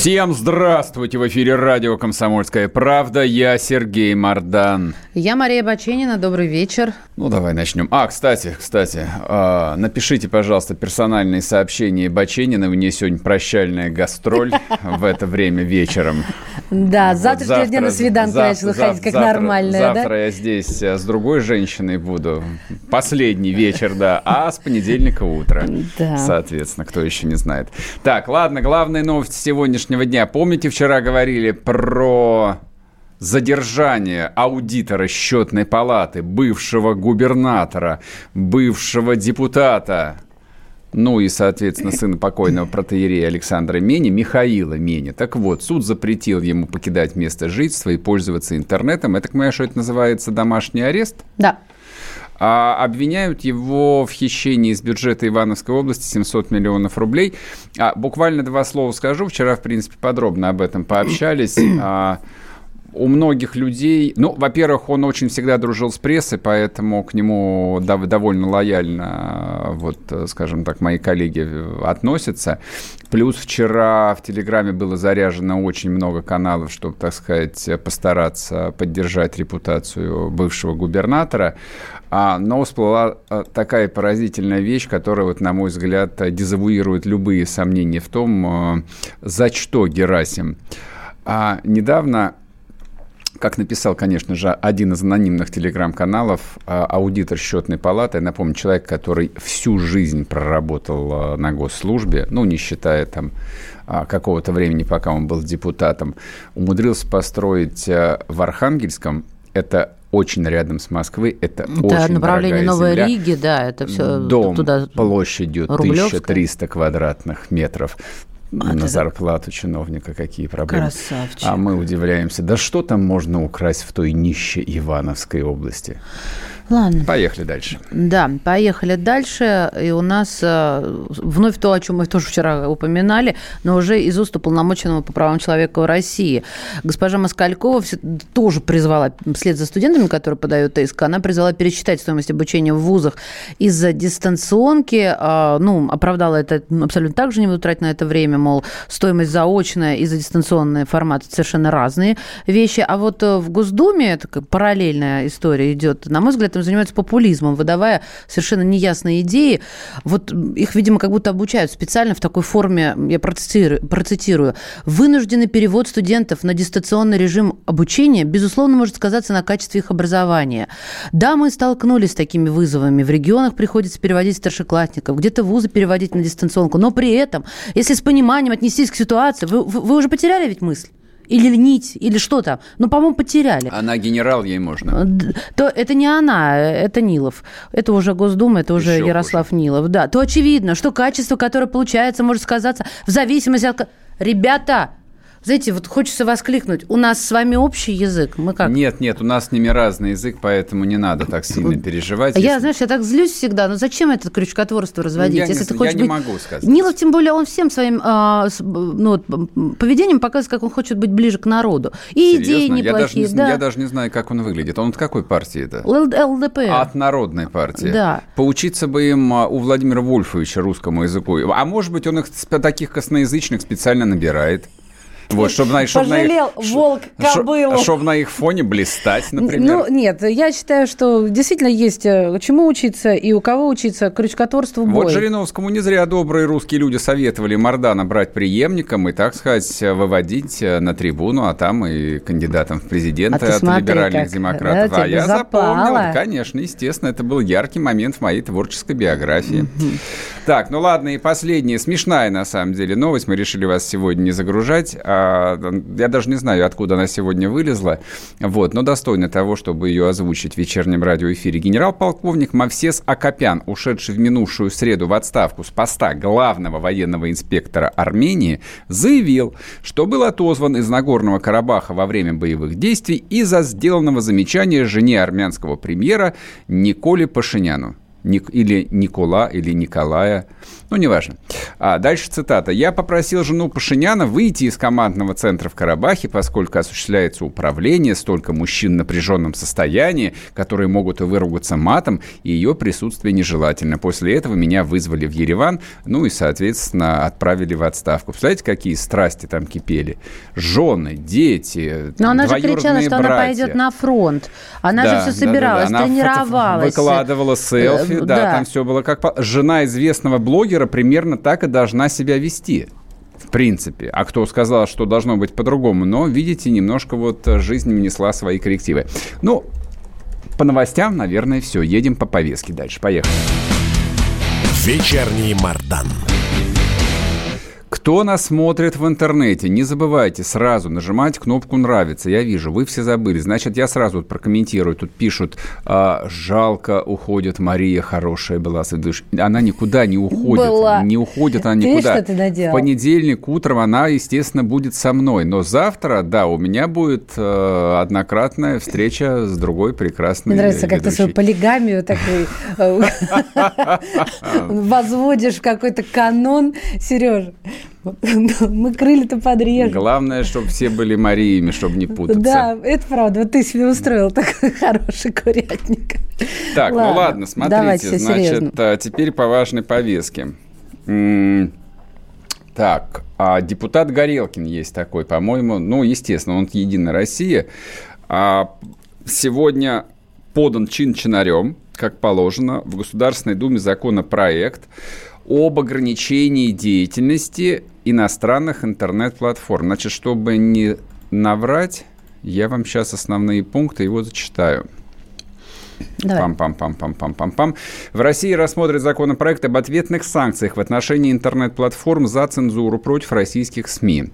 Всем здравствуйте! В эфире радио «Комсомольская правда». Я Сергей Мордан. Я Мария Баченина. Добрый вечер. Ну, давай начнем. А, кстати, кстати, э, напишите, пожалуйста, персональные сообщения Баченина. У нее сегодня прощальная гастроль в это время вечером. Да, с завтрашнего дня на свиданку начала ходить, как нормальная? Завтра я здесь э, с другой женщиной буду. Последний вечер, да. А с понедельника утро. Соответственно, кто еще не знает. Так, ладно, главная новость сегодняшнего дня. Помните, вчера говорили про задержание аудитора счетной палаты, бывшего губернатора, бывшего депутата, ну и, соответственно, сына покойного протеерея Александра Мени, Михаила Мени. Так вот, суд запретил ему покидать место жительства и пользоваться интернетом. Так понимаю, что это называется домашний арест? Да. А обвиняют его в хищении из бюджета Ивановской области 700 миллионов рублей. А, буквально два слова скажу. Вчера, в принципе, подробно об этом пообщались. У многих людей, ну, во-первых, он очень всегда дружил с прессой, поэтому к нему дов- довольно лояльно, вот, скажем так, мои коллеги относятся. Плюс вчера в Телеграме было заряжено очень много каналов, чтобы, так сказать, постараться поддержать репутацию бывшего губернатора. А, но всплыла такая поразительная вещь, которая, вот, на мой взгляд, дезавуирует любые сомнения в том, за что Герасим. А недавно как написал, конечно же, один из анонимных телеграм-каналов, а, аудитор счетной палаты, я напомню, человек, который всю жизнь проработал а, на госслужбе, ну, не считая там а, какого-то времени, пока он был депутатом, умудрился построить в Архангельском, это очень рядом с Москвой, это Да, очень направление Новой земля. Риги, да, это все Дом туда. площадью Рублевская. 1300 квадратных метров. А, на зарплату чиновника какие проблемы. Красавчик. А мы удивляемся, да что там можно украсть в той нищей Ивановской области? Ладно. Поехали дальше. Да, поехали дальше. И у нас э, вновь то, о чем мы тоже вчера упоминали, но уже из уст уполномоченного по правам человека в России. Госпожа Москалькова все- тоже призвала, вслед за студентами, которые подают иск, она призвала пересчитать стоимость обучения в вузах из-за дистанционки. А, Ну, оправдала это абсолютно так же, не буду тратить на это время, мол, стоимость заочная и за дистанционный формат это совершенно разные вещи. А вот э, в Госдуме такая параллельная история идет. На мой взгляд, им занимаются популизмом, выдавая совершенно неясные идеи. Вот их, видимо, как будто обучают специально в такой форме, я процитирую, процитирую. Вынужденный перевод студентов на дистанционный режим обучения, безусловно, может сказаться на качестве их образования. Да, мы столкнулись с такими вызовами. В регионах приходится переводить старшеклассников, где-то вузы переводить на дистанционку. Но при этом, если с пониманием отнестись к ситуации, вы- вы уже потеряли ведь мысль? Или нить, или что там? Ну, по-моему, потеряли. Она генерал, ей можно. То это не она, это Нилов. Это уже Госдума, это уже Еще Ярослав Нилов. Да, то очевидно, что качество, которое получается, может сказаться в зависимости от... Ребята, знаете, вот хочется воскликнуть, у нас с вами общий язык. Мы как? Нет, нет, у нас с ними разный язык, поэтому не надда так сильно переживать. Я, если- знаешь, я так злюсь всегда. Ну зачем это крючкотворство разводить? я не если с- ты я хочешь не быть... могу сказать. Нилов, тем более, он всем своим а, ну, поведением показывает, как он хочет быть ближе к народу. И идеи Серьезно? я, даже неплохие, не, да. я даже не знаю, как он выглядит. Он от какой партии это? ЛДПР. От народной партии. Да. Поучиться бы им а, у Владимира Вольфовича русскому языку. А может быть, он их таких косноязычных специально набирает. Вот, чтобы на, чтоб на их- Пожалел волк кобылу. Чтобы на их фоне блистать, например. Ну, нет, я считаю, что действительно есть э, чему учиться и у кого учиться крючкотворству бой. Вот Жириновскому не зря добрые русские люди советовали Мардана брать преемником и, так сказать, выводить э, на трибуну, а там и кандидатом в президенты А от смотри, либеральных как, демократов. да, а я запомнил, запало. конечно, естественно, это был яркий момент в моей творческой биографии. Так, ну ладно, и последняя, смешная на самом деле новость, мы решили вас сегодня не загружать. А, а, я даже не знаю, откуда она сегодня вылезла, вот, но достойна того, чтобы ее озвучить в вечернем радиоэфире. Генерал-полковник Мавсес Акопян, ушедший в минувшую среду в отставку с поста главного военного инспектора Армении, заявил, что был отозван из Нагорного Карабаха во время боевых действий из-за сделанного замечания жене армянского премьера Николе Пашиняну или Никола, или Николая, ну, неважно. А дальше цитата. «Я попросил жену Пашиняна выйти из командного центра в Карабахе, поскольку осуществляется управление, столько мужчин в напряженном состоянии, которые могут и выругаться матом, и ее присутствие нежелательно. После этого меня вызвали в Ереван, ну и, соответственно, отправили в отставку. Представляете, какие страсти там кипели? Жены, дети, Но она же кричала, что братья. она пойдет на фронт. Она да, же все собиралась, да, да, да. тренировалась. Выкладывала селфи, Э, да, да. там все было как... Жена известного блогера примерно так и должна себя вести. В принципе. А кто сказал, что должно быть по-другому? Но, видите, немножко вот жизнь внесла свои коррективы. Ну, по новостям, наверное, все. Едем по повестке дальше. Поехали. Вечерний Мардан. Кто нас смотрит в интернете, не забывайте сразу нажимать кнопку «Нравится». Я вижу, вы все забыли. Значит, я сразу вот прокомментирую. Тут пишут, а, жалко уходит Мария, хорошая была. Она никуда не уходит. Была. Не уходит она Ты никуда. что ты наделал? В понедельник утром она, естественно, будет со мной. Но завтра, да, у меня будет э, однократная встреча с другой прекрасной Мне нравится, как ты свою ведущей. полигамию такой э, возводишь в какой-то канон. Сережа, мы крылья-то подрежем. Главное, чтобы все были Мариями, чтобы не путаться. Да, это правда. Вот ты себе устроил такой хороший курятник. Так, Ладно, ну ладно, смотрите, давайте значит, серьезно. а, теперь по важной повестке. Так, а депутат Горелкин есть такой, по-моему, ну, естественно, он от Единой России. А, Сегодня подан чин-чинарем, как положено, в Государственной Думе законопроект об ограничении деятельности иностранных интернет-платформ. Значит, чтобы не наврать, я вам сейчас основные пункты его зачитаю. Пам-пам-пам-пам-пам-пам-пам. В России рассмотрят законопроект об ответных санкциях в отношении интернет-платформ за цензуру против российских СМИ.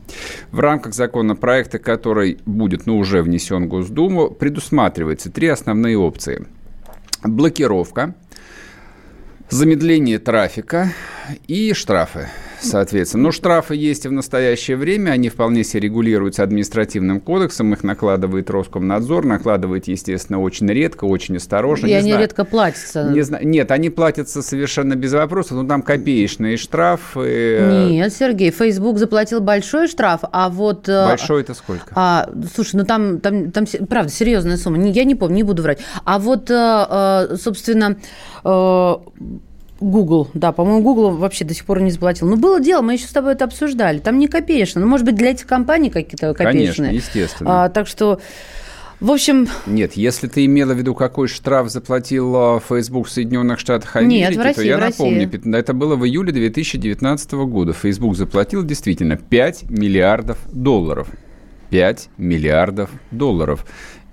В рамках законопроекта, который будет, ну, уже внесен в Госдуму, предусматривается три основные опции. Блокировка, замедление трафика и штрафы, соответственно. Но штрафы есть и в настоящее время, они вполне себе регулируются административным кодексом, их накладывает Роскомнадзор, накладывает, естественно, очень редко, очень осторожно. И Не они знаю. редко платятся. Не знаю. Нет, они платятся совершенно без вопросов, но там копеечные штрафы. Нет, Сергей, Facebook заплатил большой штраф, а вот... э, Большой это сколько? А, слушай, ну там, там, там, правда, серьезная сумма. Я не помню, не буду врать. А вот, э, э, собственно, Google, да, по-моему, Google вообще до сих пор не заплатил. Но было дело, мы еще с тобой это обсуждали. Там не копеечно. Ну, может быть, для этих компаний какие-то Конечно, копеечные. естественно. А, так что, в общем, Нет, если ты имела в виду, какой штраф заплатил а, Facebook в Соединенных Штатах Нет, Америки, в России, то я в России. напомню, пят- это было в июле 2019 года. Facebook заплатил действительно 5 миллиардов долларов. 5 миллиардов долларов.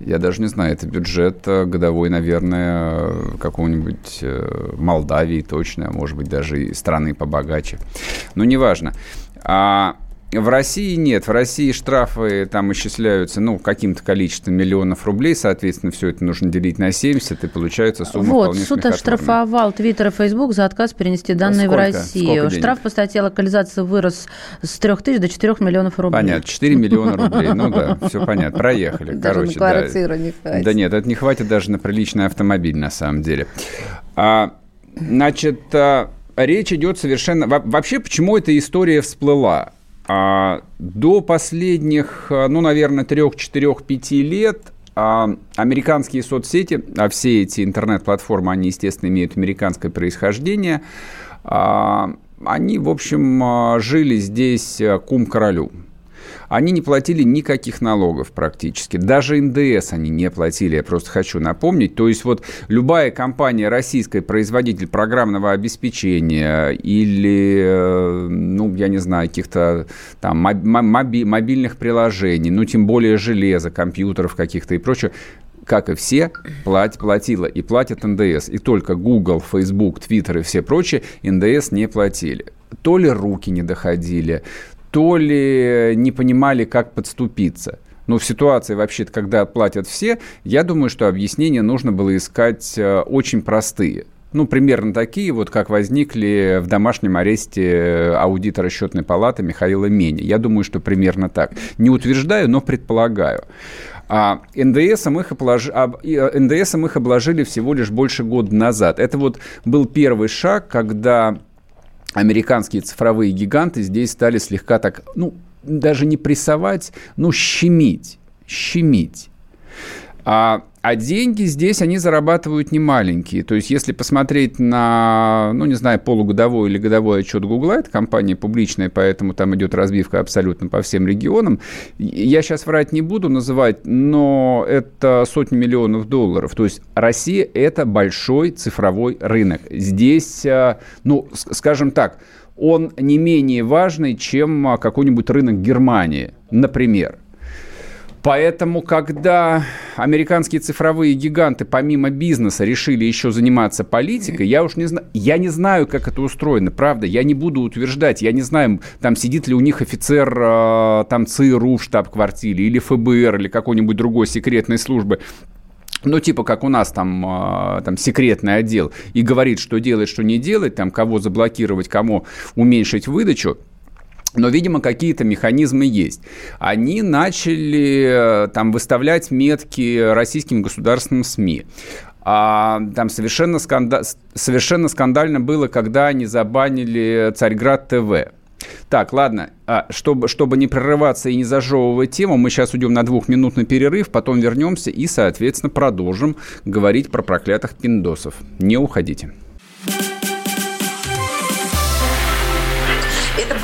Я даже не знаю, это бюджет э, годовой, наверное, э, какого-нибудь э, Молдавии точно, а может быть, даже и страны побогаче. Но неважно. А в России нет. В России штрафы там исчисляются, ну, каким-то количеством миллионов рублей. Соответственно, все это нужно делить на 70, и получается сумма вот, вполне суд оштрафовал Твиттер и Фейсбук за отказ перенести данные в Сколько? Россию. Сколько денег? Штраф по статье локализации вырос с 3 тысяч до 4 миллионов рублей. Понятно, 4 миллиона рублей. Ну да, все понятно. Проехали. Даже Короче, да. не хватит. Да нет, это не хватит даже на приличный автомобиль, на самом деле. А, значит, а, речь идет совершенно... во- Вообще, почему эта история всплыла? А, до последних, а, ну, наверное, трех, четырех, пяти лет а, американские соцсети, а все эти интернет-платформы, они, естественно, имеют американское происхождение, а, они, в общем, а, жили здесь а, кум королю. Они не платили никаких налогов практически. Даже НДС они не платили, я просто хочу напомнить. То есть вот любая компания российская, производитель программного обеспечения или, э, ну, я не знаю, каких-то там моб- моби- мобильных приложений, ну, тем более железа, компьютеров каких-то и прочее, как и все, плат, платила и платят НДС. И только Google, Facebook, Twitter и все прочие НДС не платили. То ли руки не доходили, то ли не понимали, как подступиться. Но в ситуации вообще-то, когда платят все, я думаю, что объяснения нужно было искать э, очень простые. Ну, примерно такие, вот как возникли в домашнем аресте аудитора счетной палаты Михаила Мени. Я думаю, что примерно так. Не утверждаю, но предполагаю. А НДСом их, облож... Э, НДСом их обложили всего лишь больше года назад. Это вот был первый шаг, когда американские цифровые гиганты здесь стали слегка так, ну, даже не прессовать, ну, щемить, щемить. А, а деньги здесь, они зарабатывают немаленькие. То есть, если посмотреть на, ну, не знаю, полугодовой или годовой отчет Гугла, это компания публичная, поэтому там идет разбивка абсолютно по всем регионам. Я сейчас врать не буду называть, но это сотни миллионов долларов. То есть, Россия – это большой цифровой рынок. Здесь, а, ну, скажем так, он не менее важный, чем а, какой-нибудь рынок Германии, например. Поэтому, когда американские цифровые гиганты помимо бизнеса решили еще заниматься политикой, я уж не знаю, я не знаю, как это устроено, правда, я не буду утверждать, я не знаю, там сидит ли у них офицер э, там ЦРУ в штаб-квартире или ФБР или какой-нибудь другой секретной службы, ну, типа, как у нас там, э, там секретный отдел, и говорит, что делать, что не делать, там, кого заблокировать, кому уменьшить выдачу, но, видимо, какие-то механизмы есть. Они начали э, там выставлять метки российским государственным СМИ. А, там совершенно, сканда... совершенно скандально было, когда они забанили Царьград ТВ. Так, ладно, а, чтобы, чтобы не прерываться и не зажевывать тему, мы сейчас уйдем на двухминутный перерыв, потом вернемся и, соответственно, продолжим говорить про проклятых пиндосов. Не уходите.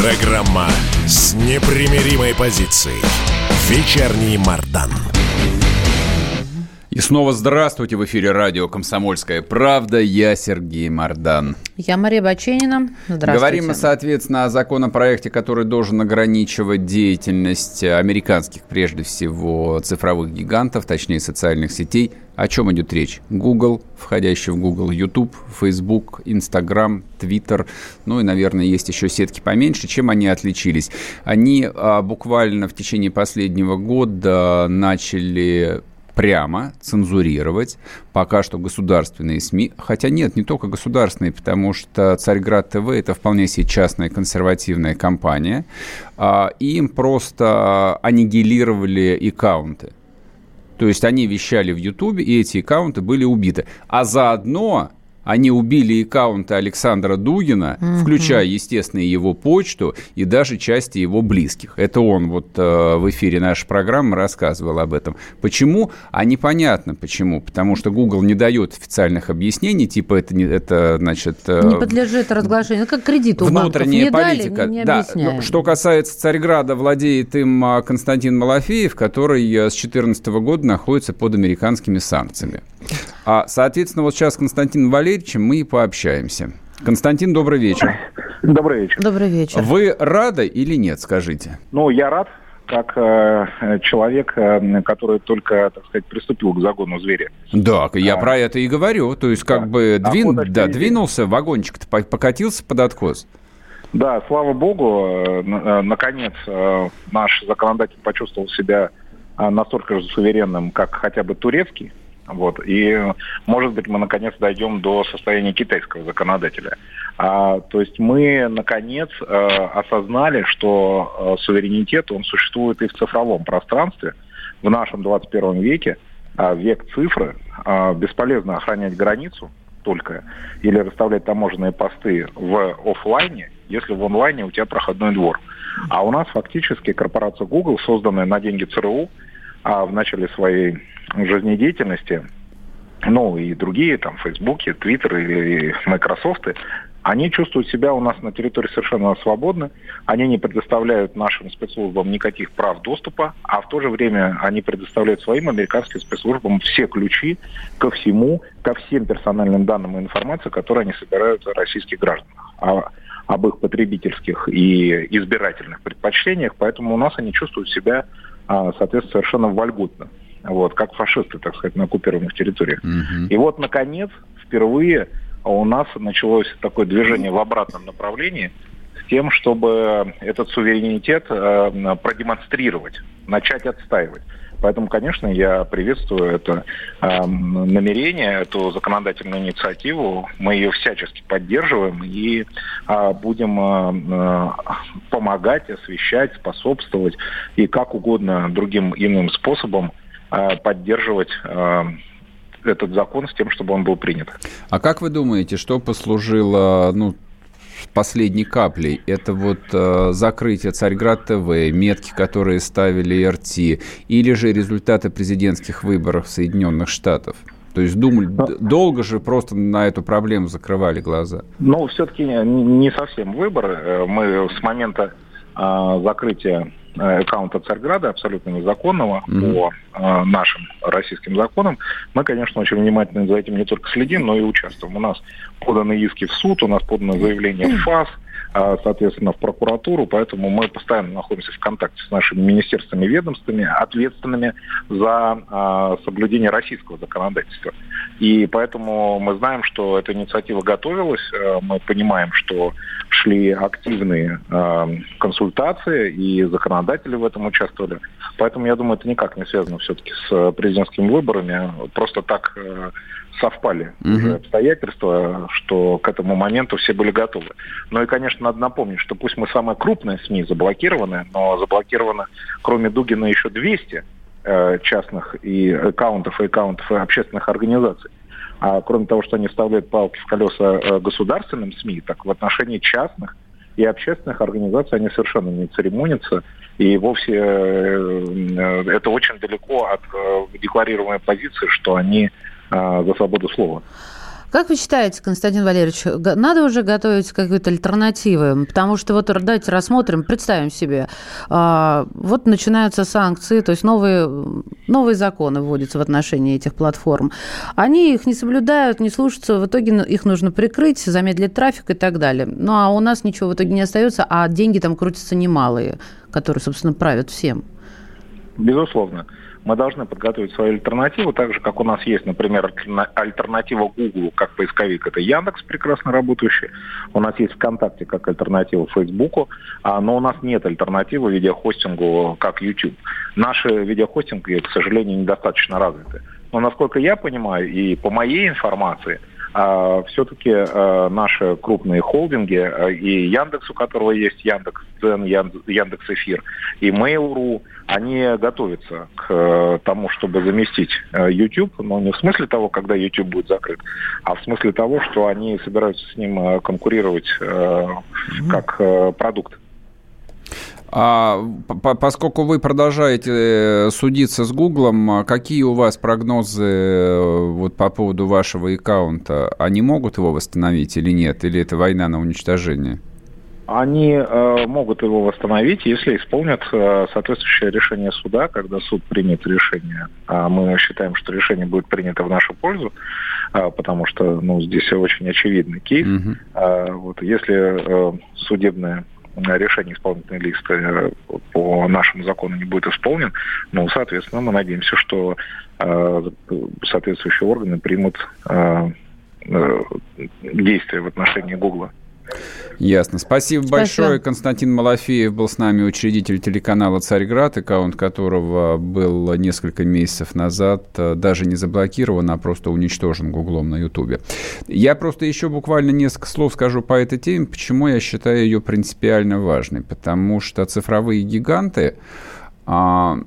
Программа с непримиримой позицией. Вечерний Мардан. И снова здравствуйте в эфире радио «Комсомольская правда». Я Сергей Мордан. Я Мария Баченина. Здравствуйте. Говорим мы, соответственно, о законопроекте, который должен ограничивать деятельность американских, прежде всего, цифровых гигантов, точнее, социальных сетей. О чем идет речь? Google, входящий в Google, YouTube, Facebook, Instagram, Twitter, ну и, наверное, есть еще сетки поменьше. Чем они отличились? Они а, буквально в течение последнего года начали прямо цензурировать пока что государственные СМИ. Хотя нет, не только государственные, потому что Царьград ТВ – это вполне себе частная консервативная компания. А, им просто аннигилировали аккаунты. То есть они вещали в Ютубе, и эти аккаунты были убиты. А заодно они убили аккаунты Александра Дугина, угу. включая, естественно, его почту и даже части его близких. Это он вот э, в эфире нашей программы рассказывал об этом. Почему? А непонятно почему. Потому что Google не дает официальных объяснений, типа это, не, это значит... Э, не подлежит разглашению. Ну, как кредит у Внутренняя банков. Не политика. Дали, не да. Ну, что касается Царьграда, владеет им а, Константин Малафеев, который э, с 2014 года находится под американскими санкциями. А, соответственно, вот сейчас с Константином Валерьевичем мы и пообщаемся. Константин, добрый вечер. Добрый вечер. Добрый вечер. Вы рады или нет, скажите? Ну, я рад, как э, человек, э, который только, так сказать, приступил к загону зверя. Да, я а, про это и говорю. То есть, как да. бы двин, да, двинулся, вагончик-то покатился под откос. Да, слава богу, э, э, наконец э, наш законодатель почувствовал себя настолько же суверенным, как хотя бы турецкий. Вот. И, может быть, мы наконец дойдем до состояния китайского законодателя. А, то есть мы, наконец, э, осознали, что э, суверенитет, он существует и в цифровом пространстве. В нашем 21 веке, э, век цифры, э, бесполезно охранять границу только или расставлять таможенные посты в офлайне, если в онлайне у тебя проходной двор. А у нас фактически корпорация Google, созданная на деньги ЦРУ, а в начале своей жизнедеятельности, ну и другие, там, Фейсбуки, Твиттер и Microsoft, они чувствуют себя у нас на территории совершенно свободно, они не предоставляют нашим спецслужбам никаких прав доступа, а в то же время они предоставляют своим американским спецслужбам все ключи ко всему, ко всем персональным данным и информации, которые они собирают о российских гражданах, а, об их потребительских и избирательных предпочтениях, поэтому у нас они чувствуют себя, соответственно, совершенно вольготно вот, как фашисты, так сказать, на оккупированных территориях. Угу. И вот, наконец, впервые у нас началось такое движение в обратном направлении с тем, чтобы этот суверенитет э, продемонстрировать, начать отстаивать. Поэтому, конечно, я приветствую это э, намерение, эту законодательную инициативу. Мы ее всячески поддерживаем и э, будем э, помогать, освещать, способствовать и как угодно другим иным способом э, поддерживать э, этот закон с тем, чтобы он был принят. А как вы думаете, что послужило ну, последней каплей? Это вот э, закрытие Царьград ТВ, метки, которые ставили РТ, или же результаты президентских выборов Соединенных Штатов? То есть думали, Но... долго же просто на эту проблему закрывали глаза? Ну, все-таки не совсем выбор. Э, мы с момента э, закрытия аккаунта Царьграда, абсолютно незаконного mm-hmm. по э, нашим российским законам, мы, конечно, очень внимательно за этим не только следим, но и участвуем. У нас поданы иски в суд, у нас подано заявление в ФАС, э, соответственно, в прокуратуру, поэтому мы постоянно находимся в контакте с нашими министерствами и ведомствами, ответственными за э, соблюдение российского законодательства. И поэтому мы знаем, что эта инициатива готовилась, э, мы понимаем, что шли активные э, консультации, и законодатели в этом участвовали. Поэтому я думаю, это никак не связано все-таки с президентскими выборами. Просто так э, совпали угу. уже обстоятельства, что к этому моменту все были готовы. Ну и, конечно, надо напомнить, что пусть мы самая крупная СМИ заблокированы, но заблокировано, кроме Дугина, еще 200 э, частных и аккаунтов, и аккаунтов и общественных организаций. А кроме того, что они вставляют палки в колеса э, государственным СМИ, так в отношении частных и общественных организаций они совершенно не церемонятся. И вовсе э, это очень далеко от э, декларируемой позиции, что они за свободу слова. Как вы считаете, Константин Валерьевич, надо уже готовить какие-то альтернативы? Потому что вот давайте рассмотрим, представим себе, а, вот начинаются санкции, то есть новые, новые законы вводятся в отношении этих платформ. Они их не соблюдают, не слушаются, в итоге их нужно прикрыть, замедлить трафик и так далее. Ну а у нас ничего в итоге не остается, а деньги там крутятся немалые, которые, собственно, правят всем. Безусловно мы должны подготовить свою альтернативу, так же, как у нас есть, например, альтернатива Google как поисковик, это Яндекс, прекрасно работающий. У нас есть ВКонтакте как альтернатива Фейсбуку, а, но у нас нет альтернативы видеохостингу как YouTube. Наши видеохостинги, к сожалению, недостаточно развиты. Но, насколько я понимаю, и по моей информации – все-таки а, наши крупные холдинги а, и Яндекс, у которого есть Яндекс Цен, Яндекс Эфир, и Mail.ru, они готовятся к тому, чтобы заместить YouTube, но не в смысле того, когда YouTube будет закрыт, а в смысле того, что они собираются с ним конкурировать как продукт. А, по, поскольку вы продолжаете э, судиться с Гуглом, а какие у вас прогнозы э, вот по поводу вашего аккаунта? Они могут его восстановить или нет? Или это война на уничтожение? Они э, могут его восстановить, если исполнят э, соответствующее решение суда, когда суд примет решение. А мы считаем, что решение будет принято в нашу пользу, э, потому что ну, здесь очень очевидный кейс. Угу. Э, вот, если э, судебное решение исполнительной листы э, по нашему закону не будет исполнен, ну, соответственно, мы надеемся, что э, соответствующие органы примут э, действия в отношении Гугла. Ясно. Спасибо, Спасибо большое. Константин Малафеев был с нами, учредитель телеканала «Царьград», аккаунт которого был несколько месяцев назад э, даже не заблокирован, а просто уничтожен Гуглом на Ютубе. Я просто еще буквально несколько слов скажу по этой теме, почему я считаю ее принципиально важной. Потому что цифровые гиганты а,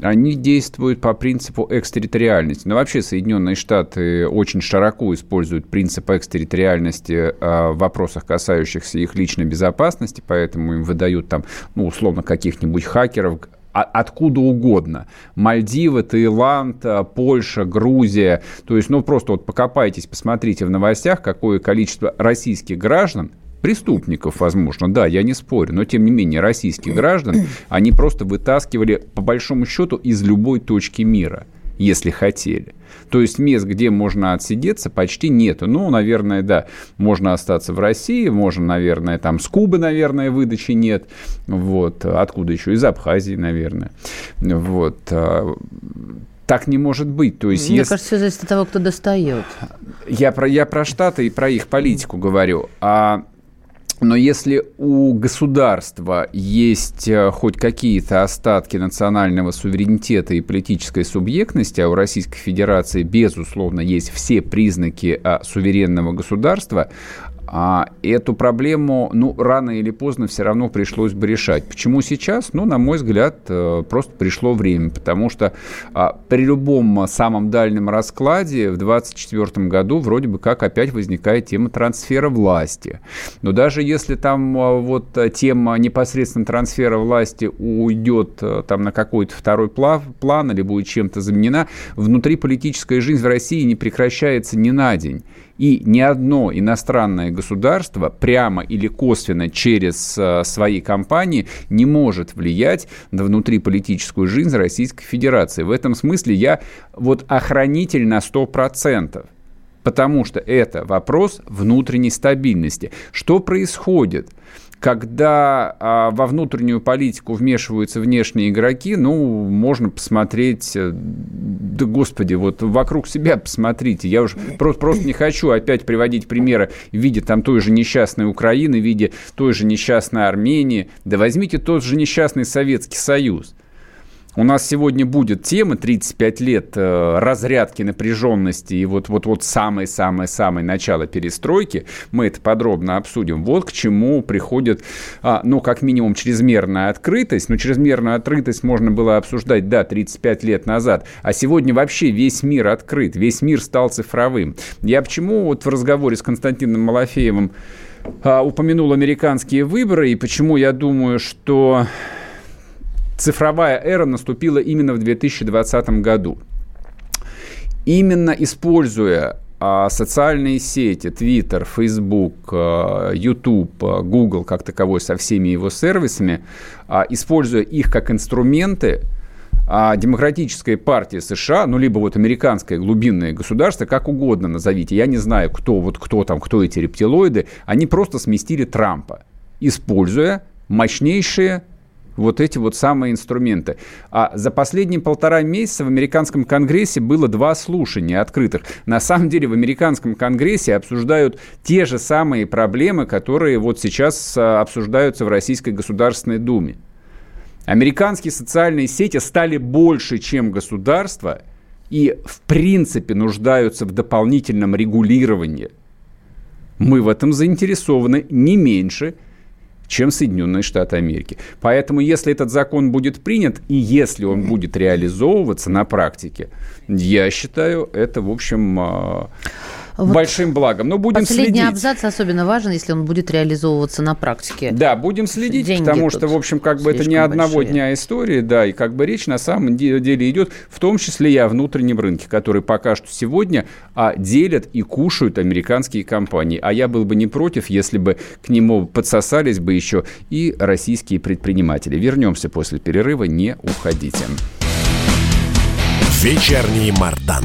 они действуют по принципу экстерриториальности. Но вообще Соединенные Штаты очень широко используют принцип экстерриториальности а, в вопросах, касающихся их личной безопасности, поэтому им выдают там, ну, условно, каких-нибудь хакеров, откуда угодно. Мальдивы, Таиланд, э, Польша, Грузия. То есть, ну, просто вот покопайтесь, посмотрите в новостях, какое количество российских граждан преступников, возможно, да, я не спорю, но тем не менее российских граждан они просто вытаскивали по большому счету из любой точки мира, если хотели. То есть мест, где можно отсидеться, почти нету. Ну, наверное, да, можно остаться в России, можно, наверное, там с Кубы, наверное, выдачи нет. Вот. Откуда еще? Из Абхазии, наверное. Вот а, так не может быть. То есть, Мне если... кажется, все зависит от того, кто достает. Я про, я про Штаты и про их политику говорю. А но если у государства есть э, хоть какие-то остатки национального суверенитета и политической субъектности, а у Российской Федерации, безусловно, есть все признаки а, суверенного государства, а эту проблему, ну, рано или поздно все равно пришлось бы решать. Почему сейчас? Ну, на мой взгляд, э, просто пришло время, потому что а, при любом самом дальнем раскладе в 2024 году вроде бы как опять возникает тема трансфера власти. Но даже если там а, вот тема непосредственно трансфера власти уйдет э, там на какой-то второй план или будет чем-то заменена, внутриполитическая жизнь в России не прекращается ни на день. И ни одно иностранное государство прямо или косвенно через э, свои компании не может влиять на внутриполитическую жизнь Российской Федерации. В этом смысле я вот охранитель на 100%. Потому что это вопрос внутренней стабильности. Что происходит? Когда а, во внутреннюю политику вмешиваются внешние игроки, ну, можно посмотреть, э, да господи, вот вокруг себя посмотрите. Я уж просто, просто не хочу опять приводить примеры в виде там той же несчастной Украины, в виде той же несчастной Армении. Да возьмите тот же несчастный Советский Союз. У нас сегодня будет тема 35 лет э, разрядки напряженности и вот вот вот самое-самое-самое начало перестройки. Мы это подробно обсудим. Вот к чему приходит, а, ну, как минимум, чрезмерная открытость. Но чрезмерную открытость можно было обсуждать, да, 35 лет назад. А сегодня вообще весь мир открыт, весь мир стал цифровым. Я почему вот в разговоре с Константином Малафеевым а, упомянул американские выборы и почему я думаю, что цифровая эра наступила именно в 2020 году. Именно используя а, социальные сети, Twitter, Facebook, а, YouTube, а, Google как таковой со всеми его сервисами, используя их как инструменты, а демократическая партия США, ну, либо вот американское глубинное государство, как угодно назовите, я не знаю, кто, вот кто там, кто эти рептилоиды, они просто сместили Трампа, используя мощнейшие вот эти вот самые инструменты. А за последние полтора месяца в американском конгрессе было два слушания открытых. На самом деле в американском конгрессе обсуждают те же самые проблемы, которые вот сейчас а, обсуждаются в Российской Государственной Думе. Американские социальные сети стали больше, чем государство, и в принципе нуждаются в дополнительном регулировании. Мы в этом заинтересованы не меньше, чем Соединенные Штаты Америки. Поэтому, если этот закон будет принят, и если он будет реализовываться на практике, я считаю, это, в общем, а, вот большим благом. Но будем последний следить. абзац особенно важен, если он будет реализовываться на практике. Да, будем следить, Деньги потому что, в общем, как бы это не одного большие. дня истории, да, и как бы речь на самом деле идет, в том числе и о внутреннем рынке, который пока что сегодня а, делят и кушают американские компании. А я был бы не против, если бы к нему подсосались бы еще и российские предприниматели. Вернемся после перерыва, не уходите. Вечерний Мардан.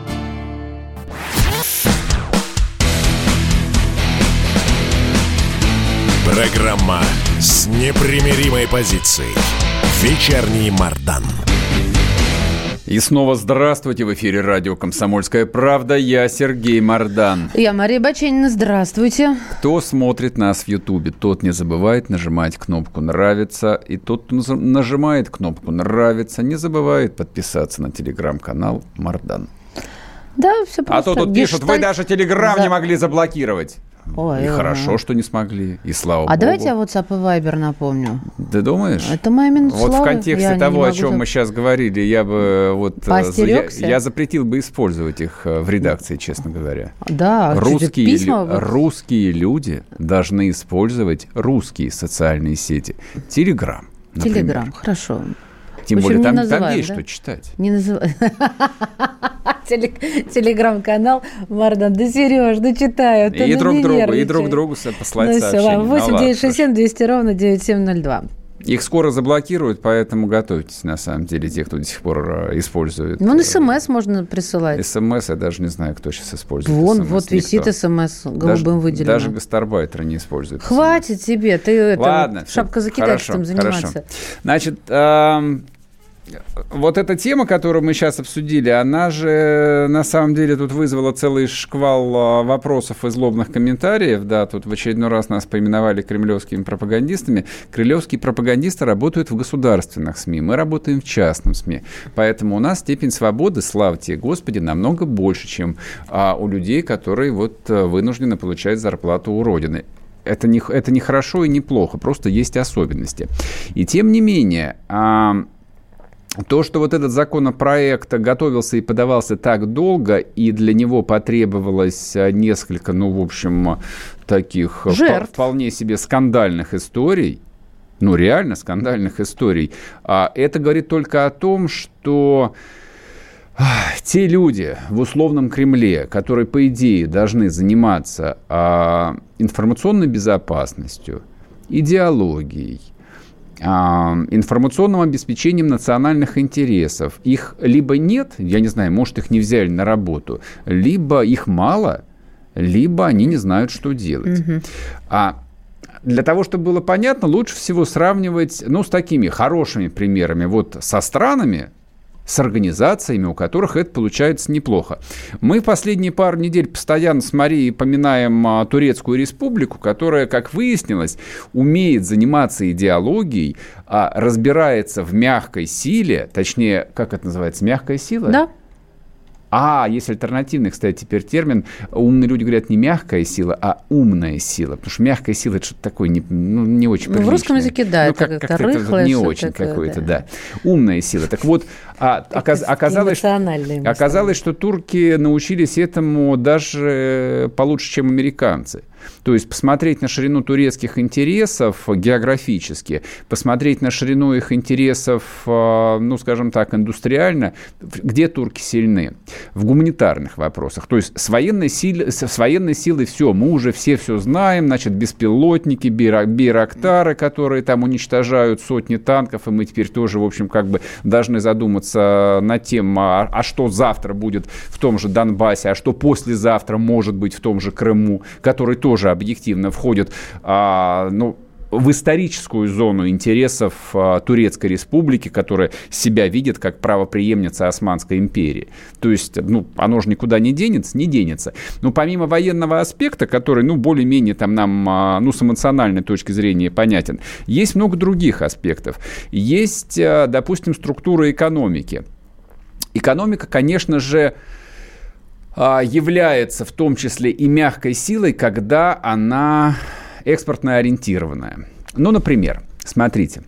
Программа с непримиримой позицией. Вечерний Мардан. И снова здравствуйте в эфире радио «Комсомольская правда». Я Сергей Мордан. Я Мария Баченина. Здравствуйте. Кто смотрит нас в Ютубе, тот не забывает нажимать кнопку «Нравится». И тот, кто нажимает кнопку «Нравится», не забывает подписаться на телеграм-канал «Мордан». Да, все просто. А то тут пишут, вы даже телеграм За... не могли заблокировать. Ой, и ой, хорошо, ой. что не смогли, и слава а богу. А давайте я WhatsApp и Viber напомню. Ты думаешь? Это моя минута Вот славы. в контексте того, о чем за... мы сейчас говорили, я бы вот... Э, я, я запретил бы использовать их э, в редакции, честно говоря. Да, русские, письма, лю... русские люди должны использовать русские социальные сети. Телеграм, Телеграм, хорошо. Тем общем, более, там, называем, там есть да? что читать. Не называй. Телеграм-канал Мардан. Да, Сереж, да читаю. И друг другу, и друг другу послать ну, сообщение. 8 967 200 ровно 9702. Их скоро заблокируют, поэтому готовьтесь, на самом деле, те, кто до сих пор э, использует. Ну, на смс можно присылать. СМС, я даже не знаю, кто сейчас использует Вон, SMS, вот висит смс голубым даже, выделено. Даже гастарбайтеры не используют. Хватит SMS. тебе, ты Ладно, это, шапкозакидательством заниматься. Хорошо. Значит, эм, вот эта тема, которую мы сейчас обсудили, она же на самом деле тут вызвала целый шквал а, вопросов и злобных комментариев. Да, тут в очередной раз нас поименовали кремлевскими пропагандистами. Кремлевские пропагандисты работают в государственных СМИ, мы работаем в частном СМИ. Поэтому у нас степень свободы, слава тебе, Господи, намного больше, чем а, у людей, которые вот а, вынуждены получать зарплату у Родины это не, это не хорошо и не плохо, просто есть особенности. И тем не менее, а, то, что вот этот законопроект готовился и подавался так долго, и для него потребовалось а, несколько, ну, в общем, таких Жертв. вполне себе скандальных историй, ну, реально скандальных историй, а это говорит только о том, что те люди в условном Кремле, которые, по идее, должны заниматься а, информационной безопасностью, идеологией, информационным обеспечением национальных интересов. Их либо нет, я не знаю, может, их не взяли на работу, либо их мало, либо они не знают, что делать. Угу. А для того, чтобы было понятно, лучше всего сравнивать ну, с такими хорошими примерами. Вот со странами, с организациями, у которых это получается неплохо. Мы в последние пару недель постоянно с Марией поминаем а, Турецкую республику, которая, как выяснилось, умеет заниматься идеологией, а разбирается в мягкой силе, точнее, как это называется, мягкая сила? Да. А, есть альтернативный, кстати, теперь термин. Умные люди говорят не мягкая сила, а умная сила. Потому что мягкая сила это что-то такое не, ну, не очень приличное. Ну, в русском языке, да, ну, как, это как рыхлое, не очень какое-то, да. да. Умная сила. Так вот, а, оказ, оказалось, оказалось, что турки научились этому даже получше, чем американцы. То есть посмотреть на ширину турецких интересов географически, посмотреть на ширину их интересов, а, ну, скажем так, индустриально, где турки сильны? В гуманитарных вопросах. То есть с военной, силой, с военной силой все, мы уже все все знаем, значит, беспилотники, бейрактары, которые там уничтожают сотни танков, и мы теперь тоже, в общем, как бы должны задуматься над тем, а, а что завтра будет в том же Донбассе, а что послезавтра может быть в том же Крыму, который тоже объективно входит, а, ну, в историческую зону интересов а, Турецкой республики, которая себя видит как правоприемница Османской империи. То есть, ну, оно же никуда не денется, не денется. Но помимо военного аспекта, который, ну, более-менее там нам, а, ну, с эмоциональной точки зрения понятен, есть много других аспектов. Есть, а, допустим, структура экономики. Экономика, конечно же, является в том числе и мягкой силой, когда она экспортно ориентированная. Ну, например, смотрите,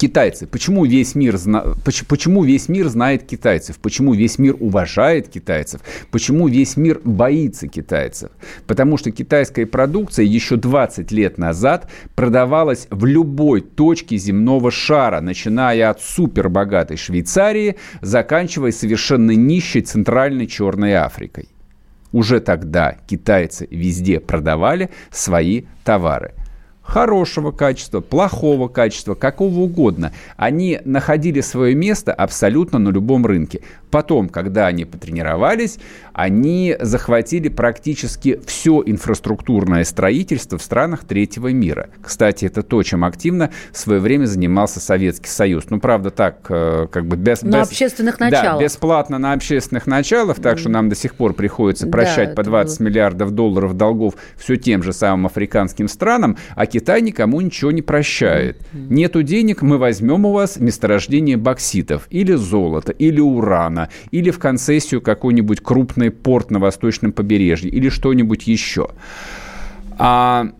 китайцы. Почему весь мир, зна... почему весь мир знает китайцев? Почему весь мир уважает китайцев? Почему весь мир боится китайцев? Потому что китайская продукция еще 20 лет назад продавалась в любой точке земного шара, начиная от супербогатой Швейцарии, заканчивая совершенно нищей Центральной Черной Африкой. Уже тогда китайцы везде продавали свои товары. Хорошего качества, плохого качества, какого угодно. Они находили свое место абсолютно на любом рынке. Потом, когда они потренировались, они захватили практически все инфраструктурное строительство в странах третьего мира. Кстати, это то, чем активно в свое время занимался Советский Союз. Ну, правда, так, э, как бы без... На без, общественных началах. Да, бесплатно на общественных началах, так что нам до сих пор приходится прощать Да, по это 20 было. миллиардов долларов долгов все тем же самым африканским странам, а Китай никому ничего не прощает. Нету денег, мы возьмем у вас месторождение бокситов или золота, или урана, или в концессию какой-нибудь крупный порт на восточном побережье, или что-нибудь еще. А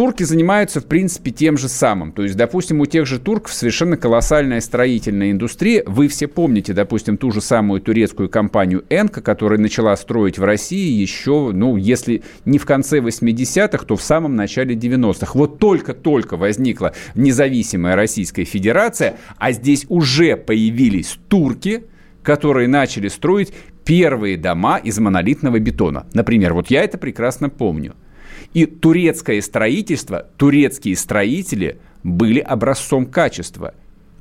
турки занимаются, в принципе, тем же самым. То есть, допустим, у тех же турков совершенно колоссальная строительная индустрия. Вы все помните, допустим, ту же самую турецкую компанию «Энка», которая начала строить в России еще, ну, если не в конце 80-х, то в самом начале 90-х. Вот только-только возникла независимая Российская Федерация, а здесь уже появились турки, которые начали строить первые дома из монолитного бетона. Например, вот я это прекрасно помню. И турецкое строительство, турецкие строители были образцом качества.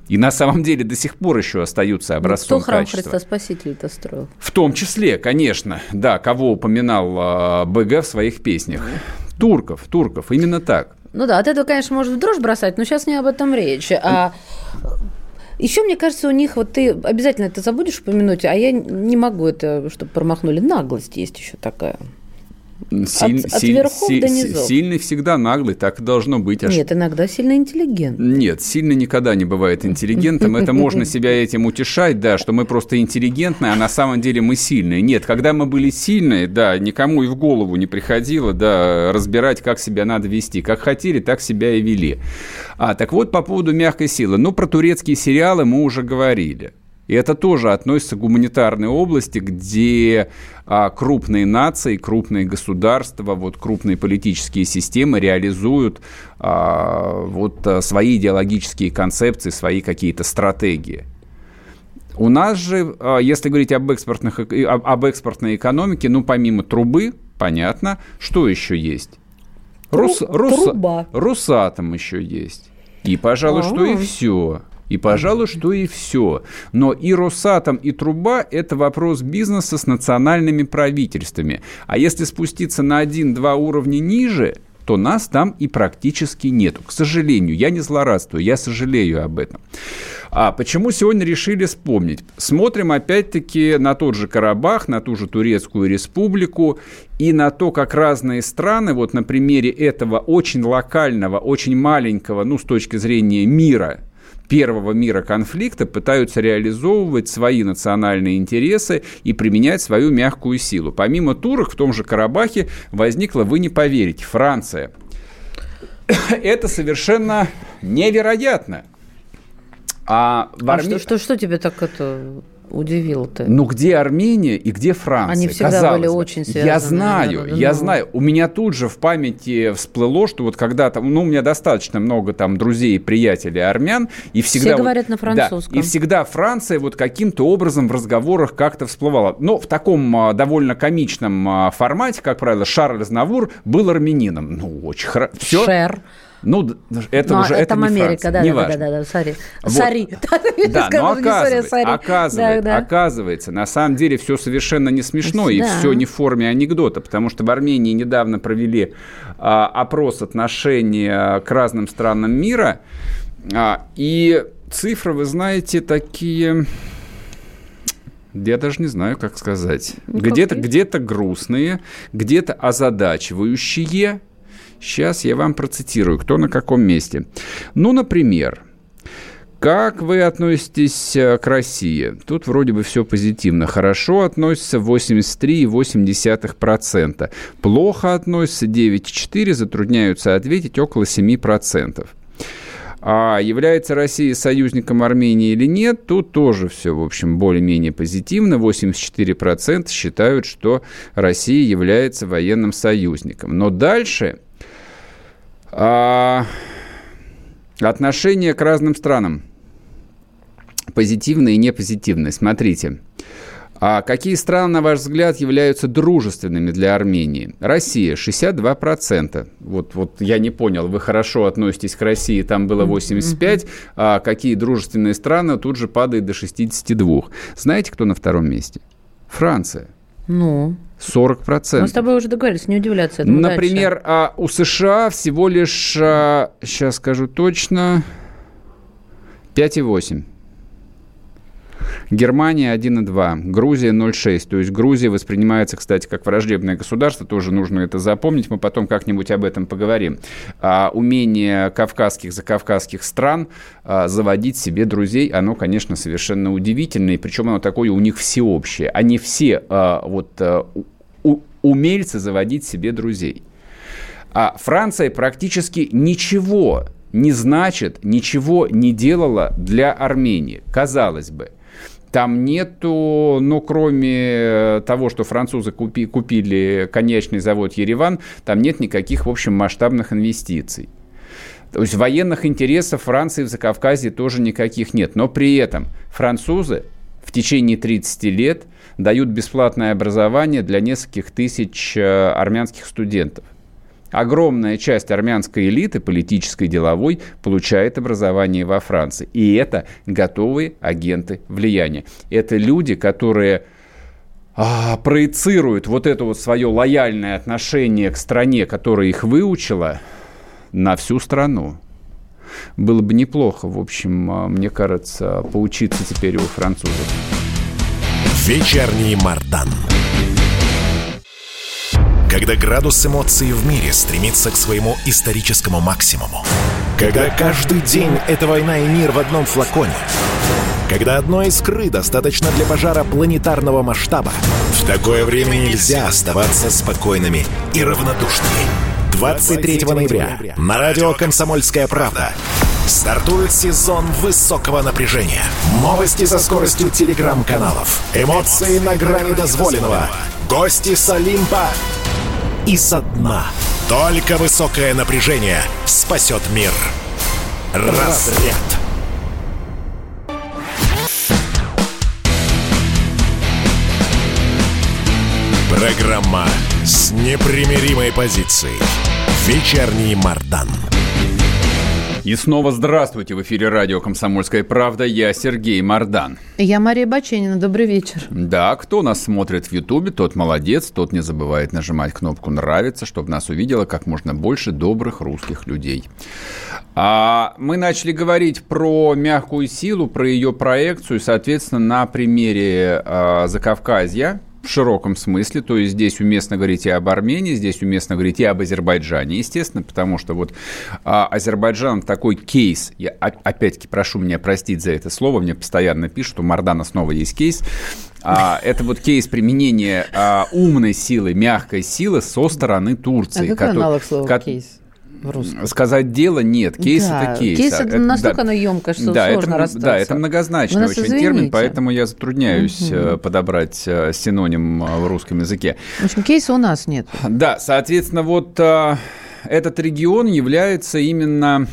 И на самом деле до сих пор еще остаются Ну, образцом Кто храм качества. Христа Спасителя-то строил? В том числе, конечно, да, кого упоминал а, БГ в своих песнях. Турков, турков, именно так. Ну да, от этого, конечно, может в дрожь бросать, но сейчас не об этом речь. А еще, мне кажется, у них, вот ты обязательно это забудешь упомянуть, а я не могу это, чтобы промахнули. Наглость есть еще такая. Силь- от силь- верхов си- до низов. Сильный всегда наглый, так и должно быть. Аж- Нет, иногда сильно интеллигент. Нет, сильно никогда не бывает интеллигентом. Это можно себя этим утешать, да, что мы просто интеллигентные, а на самом деле мы сильные. Нет, когда мы были сильные, да, никому и в голову не приходило, да, разбирать, как себя надо вести. Как хотели, так себя и вели. А, так вот, по поводу мягкой силы. Ну, про турецкие сериалы мы уже говорили. И это тоже относится к гуманитарной области, где а, крупные нации, крупные государства, вот крупные политические системы реализуют а, вот а, свои идеологические концепции, свои какие-то стратегии. У нас же, если говорить об, экспортных, эк- об, экспортной экономике, ну, помимо трубы, понятно, что еще есть? Рус, Тру- Рус- труба. Русатом еще есть. И, пожалуй, что и все. И, пожалуй, что и все. Но и Росатом, и труба – это вопрос бизнеса с национальными правительствами. А если спуститься на один-два уровня ниже, то нас там и практически нету. К сожалению, я не злорадствую, я сожалею об этом. А почему сегодня решили вспомнить? Смотрим опять-таки на тот же Карабах, на ту же Турецкую республику и на то, как разные страны, вот на примере этого очень локального, очень маленького, ну, с точки зрения мира, первого мира конфликта пытаются реализовывать свои национальные интересы и применять свою мягкую силу. Помимо турок в том же Карабахе возникла, вы не поверите, Франция. Это совершенно невероятно. А в А Арме- что, что, что тебе так это удивило-то? ну где Армения и где Франция? Они всегда Казалось были бы. очень Я связаны, знаю, наверное, я ну. знаю. У меня тут же в памяти всплыло, что вот когда-то, ну, у меня достаточно много там друзей и приятелей армян, и всегда... Все вот- говорят на Да, французском. и всегда Франция вот каким-то образом в разговорах как-то всплывала. Но в таком а, довольно комичном а, формате, как правило, Шарль Знавур был армянином. Ну, очень хорошо. Все. Шер. Ну, д- это Ну, уже это это не Америка, Франция, да, да, неважно. да, да, да, сори. Вот. Сори. Да, но не а оказывается, оказывается, Да, да. оказывается, на самом деле все совершенно не смешно и Да. все не в форме анекдота, потому что в Армении недавно провели а, опрос отношения к разным странам мира, а, и цифры, вы знаете, такие... Я даже не знаю, как сказать. Ну, где-то, где-то грустные, где-то озадачивающие. Сейчас я вам процитирую, кто на каком месте. Ну, например, как вы относитесь э, к России? Тут вроде бы все позитивно. Хорошо относится 83,8%. Плохо относится 9,4%. Затрудняются ответить около 7%. А является Россия союзником Армении или нет, тут тоже все, в общем, более-менее позитивно. 84% считают, что Россия является военным союзником. Но дальше а, отношение к разным странам. Позитивное и непозитивное. Смотрите. А какие страны, на ваш взгляд, являются дружественными для Армении? Россия 62%. Вот, вот я не понял, вы хорошо относитесь к России, там было 85, а какие дружественные страны тут же падает до 62. Знаете, кто на втором месте? Франция. Ну, 40%. мы с тобой уже договорились, не удивляться этому Например, дальше. а, у США всего лишь, а, сейчас скажу точно, 5,8. Германия 1,2, Грузия 0,6. То есть Грузия воспринимается, кстати, как враждебное государство, тоже нужно это запомнить, мы потом как-нибудь об этом поговорим. А, умение кавказских, закавказских стран а, заводить себе друзей, оно, конечно, совершенно удивительное, и причем оно такое у них всеобщее. Они все а, вот а, у- умельцы заводить себе друзей. А Франция практически ничего не значит, ничего не делала для Армении. Казалось бы, там нету, ну, кроме того, что французы купи- купили конечный завод Ереван, там нет никаких, в общем, масштабных инвестиций. То есть военных интересов Франции в Закавказье тоже никаких нет. Но при этом французы в течение 30 лет дают бесплатное образование для нескольких тысяч э, армянских студентов. Огромная часть армянской элиты, политической, деловой, получает образование во Франции. И это готовые агенты влияния. Это люди, которые а, проецируют вот это вот свое лояльное отношение к стране, которая их выучила, на всю страну. Было бы неплохо, в общем, а, мне кажется, поучиться теперь у французов. Вечерний Мардан. Когда градус эмоций в мире стремится к своему историческому максимуму. Когда каждый день — это война и мир в одном флаконе. Когда одной искры достаточно для пожара планетарного масштаба. В такое время нельзя оставаться спокойными и равнодушными. 23 ноября на радио «Комсомольская правда» стартует сезон высокого напряжения. Новости со скоростью телеграм-каналов. Эмоции на грани дозволенного. Гости с Олимпа и со дна. Только высокое напряжение спасет мир. Разряд. Программа с непримиримой позицией. Вечерний Мардан. И снова здравствуйте в эфире радио «Комсомольская правда». Я Сергей Мордан. Я Мария Баченина, добрый вечер. Да, кто нас смотрит в Ютубе, тот молодец, тот не забывает нажимать кнопку «Нравится», чтобы нас увидело как можно больше добрых русских людей. А мы начали говорить про мягкую силу, про ее проекцию, соответственно, на примере а, Закавказья, в широком смысле, то есть здесь уместно говорить и об Армении, здесь уместно говорить и об Азербайджане, естественно, потому что вот а, Азербайджан такой кейс, я опять-таки прошу меня простить за это слово, мне постоянно пишут, у Мардана снова есть кейс, а, это вот кейс применения а, умной силы, мягкой силы со стороны А Турции. какой кото- аналог слова кот- кейс русском? Сказать дело нет, кейс Да, это кейс. кейс это настолько да. оно что да, сложно это, расстаться. Да, это многозначный очень извините. термин, поэтому я затрудняюсь э, подобрать э, синоним э, в русском языке. В общем, кейса у нас нет. Да, соответственно, вот этот регион является именно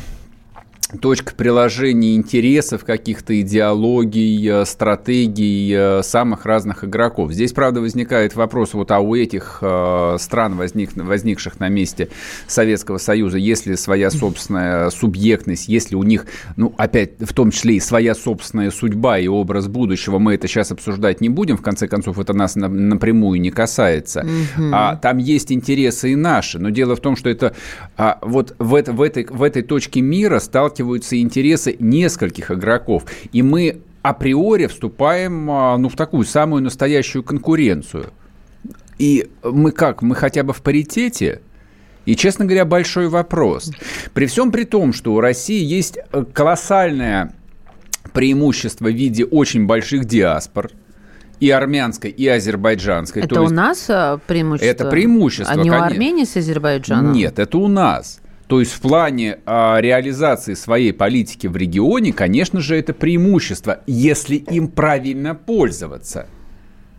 точкой приложения интересов, каких-то идеологий, э, стратегий э, самых разных игроков. Здесь, правда, возникает вопрос, вот а у этих э, стран, возник, возникших на месте Советского Союза, есть ли своя собственная субъектность, есть ли у них, ну, опять, в том числе и своя собственная судьба и образ будущего, мы это сейчас обсуждать не будем, в конце концов, это нас на- напрямую не касается. А там есть интересы и наши, но дело в том, что это а, вот в, это, в, этой, в этой точке мира сталкиваются интересы нескольких игроков, и мы априори вступаем а, ну, в такую самую настоящую конкуренцию. И мы как? Мы хотя бы в паритете? И, честно говоря, большой вопрос. При всем при том, что у России есть э, колоссальное преимущество в виде очень больших диаспор, и армянской, и азербайджанской. Это То у нас а, преимущество? Это преимущество, А не у конечно. Армении с Азербайджаном? Нет, это у нас. То есть в плане а, реализации своей политики в регионе, конечно же, это преимущество, если им правильно пользоваться.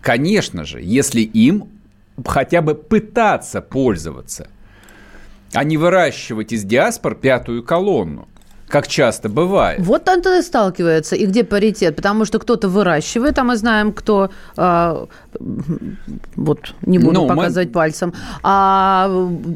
Конечно же, если им хотя бы пытаться пользоваться, а не выращивать из диаспор пятую колонну. Как часто бывает. Вот там то и сталкивается. И где паритет? Потому что кто-то выращивает, а мы знаем, кто... Э, вот, не буду ну, показывать мы... пальцем. А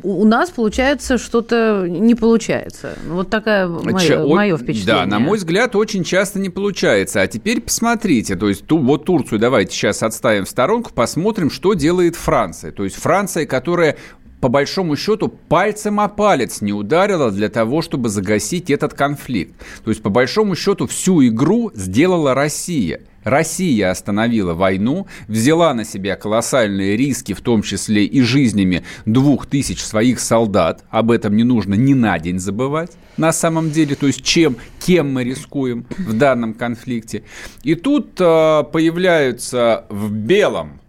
у нас, получается, что-то не получается. Вот такое мое, Ч... мое впечатление. Да, на мой взгляд, очень часто не получается. А теперь посмотрите. То есть, ту, вот Турцию давайте сейчас отставим в сторонку, посмотрим, что делает Франция. То есть, Франция, которая по большому счету, пальцем о палец не ударила для того, чтобы загасить этот конфликт. То есть, по большому счету, всю игру сделала Россия. Россия остановила войну, взяла на себя колоссальные риски, в том числе и жизнями двух тысяч своих солдат. Об этом не нужно ни на день забывать. На самом деле, то есть чем, кем мы рискуем в данном конфликте. И тут э, появляются в белом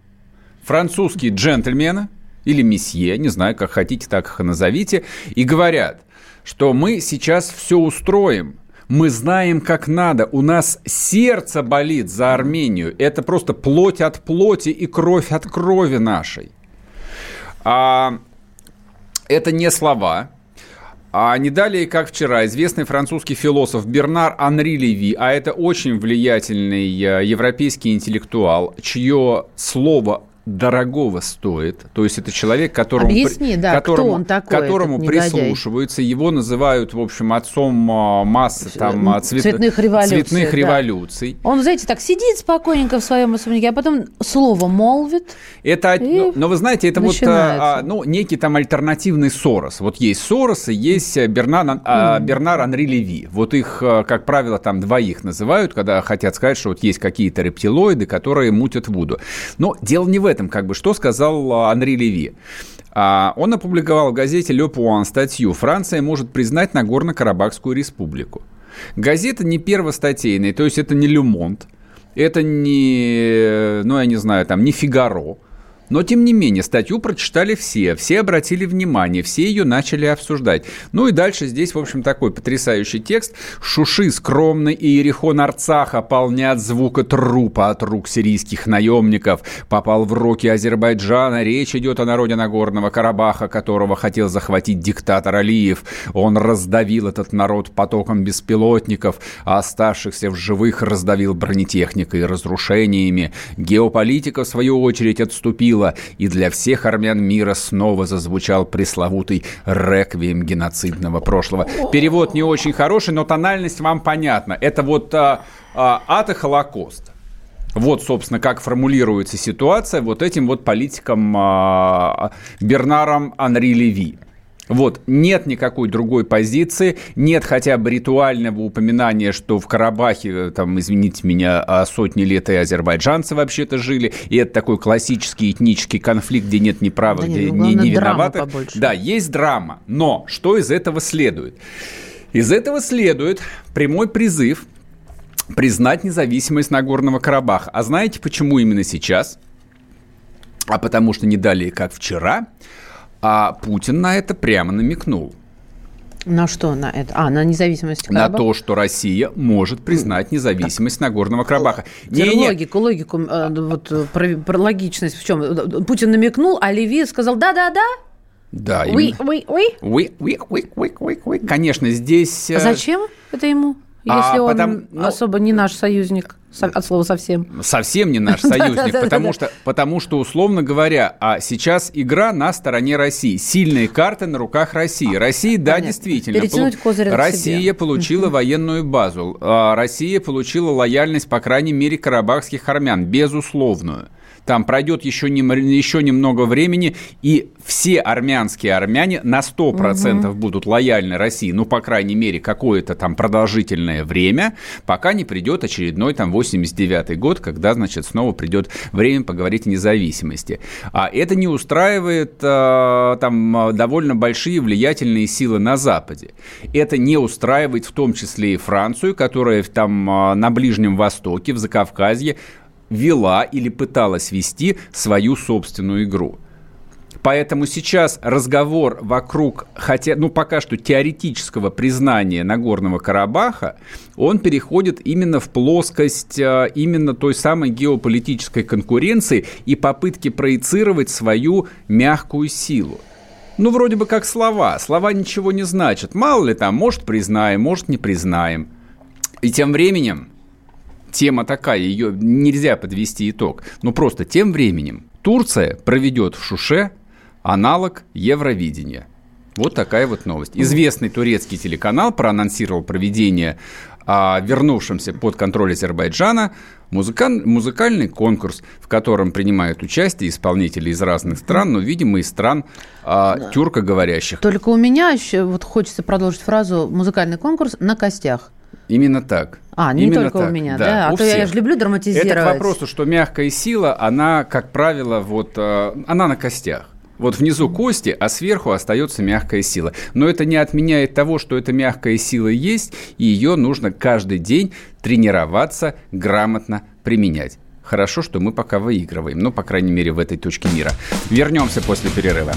французские джентльмены, или месье, не знаю, как хотите, так их и назовите, и говорят, что мы сейчас все устроим, мы знаем, как надо. У нас сердце болит за Армению. Это просто плоть от плоти и кровь от крови нашей. А, это не слова. А не далее, как вчера, известный французский философ Бернар Анри Леви, а это очень влиятельный э, европейский интеллектуал, чье слово дорогого стоит. То есть это человек, которому, Объясни, да, которому, он такой, которому прислушиваются. Его называют, в общем, отцом а, массы там, а, цвет, цветных революций. Цветных да. революций. Он, знаете, так сидит спокойненько в своем особняке, а потом слово молвит. Это, но, но вы знаете, это начинается. вот а, ну, некий там альтернативный Сорос. Вот есть Сорос и есть Бернар, mm. Бернар Анри Леви. Вот их, как правило, там двоих называют, когда хотят сказать, что вот есть какие-то рептилоиды, которые мутят воду. Но дело не в этом этом, как бы, что сказал а, Анри Леви. А, он опубликовал в газете «Ле Пуан» статью «Франция может признать Нагорно-Карабахскую республику». Газета не первостатейная, то есть это не «Люмонт», это не, ну, я не знаю, там, не «Фигаро», но, тем не менее, статью прочитали все, все обратили внимание, все ее начали обсуждать. Ну и дальше здесь, в общем, такой потрясающий текст. «Шуши скромный Иерихон Арцаха пал не от звука трупа от рук сирийских наемников, попал в руки Азербайджана. Речь идет о народе Нагорного Карабаха, которого хотел захватить диктатор Алиев. Он раздавил этот народ потоком беспилотников, а оставшихся в живых раздавил бронетехникой и разрушениями. Геополитика, в свою очередь, отступила наступила, и для всех армян мира снова зазвучал пресловутый реквием геноцидного прошлого. Перевод не очень хороший, но тональность вам понятна. Это вот а, а, ад и Холокост. Вот, собственно, как формулируется ситуация вот этим вот политиком а, Бернаром Анри Леви. Вот, нет никакой другой позиции, нет хотя бы ритуального упоминания, что в Карабахе, там, извините меня, а сотни лет и азербайджанцы вообще-то жили, и это такой классический этнический конфликт, где нет ни права, да где нет, не, не виноватых. Да, есть драма, но что из этого следует? Из этого следует прямой призыв признать независимость Нагорного Карабаха. А знаете, почему именно сейчас? А потому что не далее, как вчера, а Путин на это прямо намекнул. На что на это? А, на независимость Карабаха? На то, что Россия может признать независимость так. Нагорного Карабаха. Не, не, логику, логику, э, вот про, про логичность в чем? Путин намекнул, а Леви сказал да-да-да? Да, oui, oui, oui. Oui, oui, oui, oui, oui, oui. Конечно, здесь... А зачем это ему? Если а, он потом, ну, особо не наш союзник, от слова совсем. Совсем не наш союзник, потому что, потому что, условно говоря, а сейчас игра на стороне России. Сильные карты на руках России. Россия, да, действительно. Перетянуть козырь Россия получила военную базу. А, Россия получила лояльность, по крайней мере, карабахских армян, безусловную. Там пройдет еще, не, еще немного времени, и все армянские армяне на 100% угу. будут лояльны России, ну, по крайней мере, какое-то там продолжительное время, пока не придет очередной там 89-й год, когда, значит, снова придет время поговорить о независимости. А это не устраивает а, там довольно большие влиятельные силы на Западе. Это не устраивает в том числе и Францию, которая там а, на Ближнем Востоке, в Закавказье вела или пыталась вести свою собственную игру. Поэтому сейчас разговор вокруг, хотя, ну, пока что теоретического признания Нагорного Карабаха, он переходит именно в плоскость а, именно той самой геополитической конкуренции и попытки проецировать свою мягкую силу. ну, вроде бы как слова. Слова ничего не значат. Мало ли там, может, признаем, может, не признаем. И тем временем, тема такая, ее нельзя подвести итог. Но просто тем временем Турция проведет в Шуше аналог Евровидения. Вот такая вот новость. Известный турецкий телеканал проанонсировал проведение а, вернувшимся под контроль Азербайджана музыкан, музыкальный конкурс, в котором принимают участие исполнители из разных стран, но, видимо, из стран а, да. тюркоговорящих. Только у меня еще вот хочется продолжить фразу «музыкальный конкурс на костях». Именно так. А, не Именно только так. у меня, да? да? А у то всех. я же люблю драматизировать. Это к вопросу, что мягкая сила, она, как правило, вот, э, она на костях. Вот внизу кости, а сверху остается мягкая сила. Но это не отменяет того, что эта мягкая сила есть, и ее нужно каждый день тренироваться, грамотно применять. Хорошо, что мы пока выигрываем, ну, по крайней мере, в этой точке мира. Вернемся после перерыва.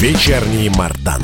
Вечерний Мардан.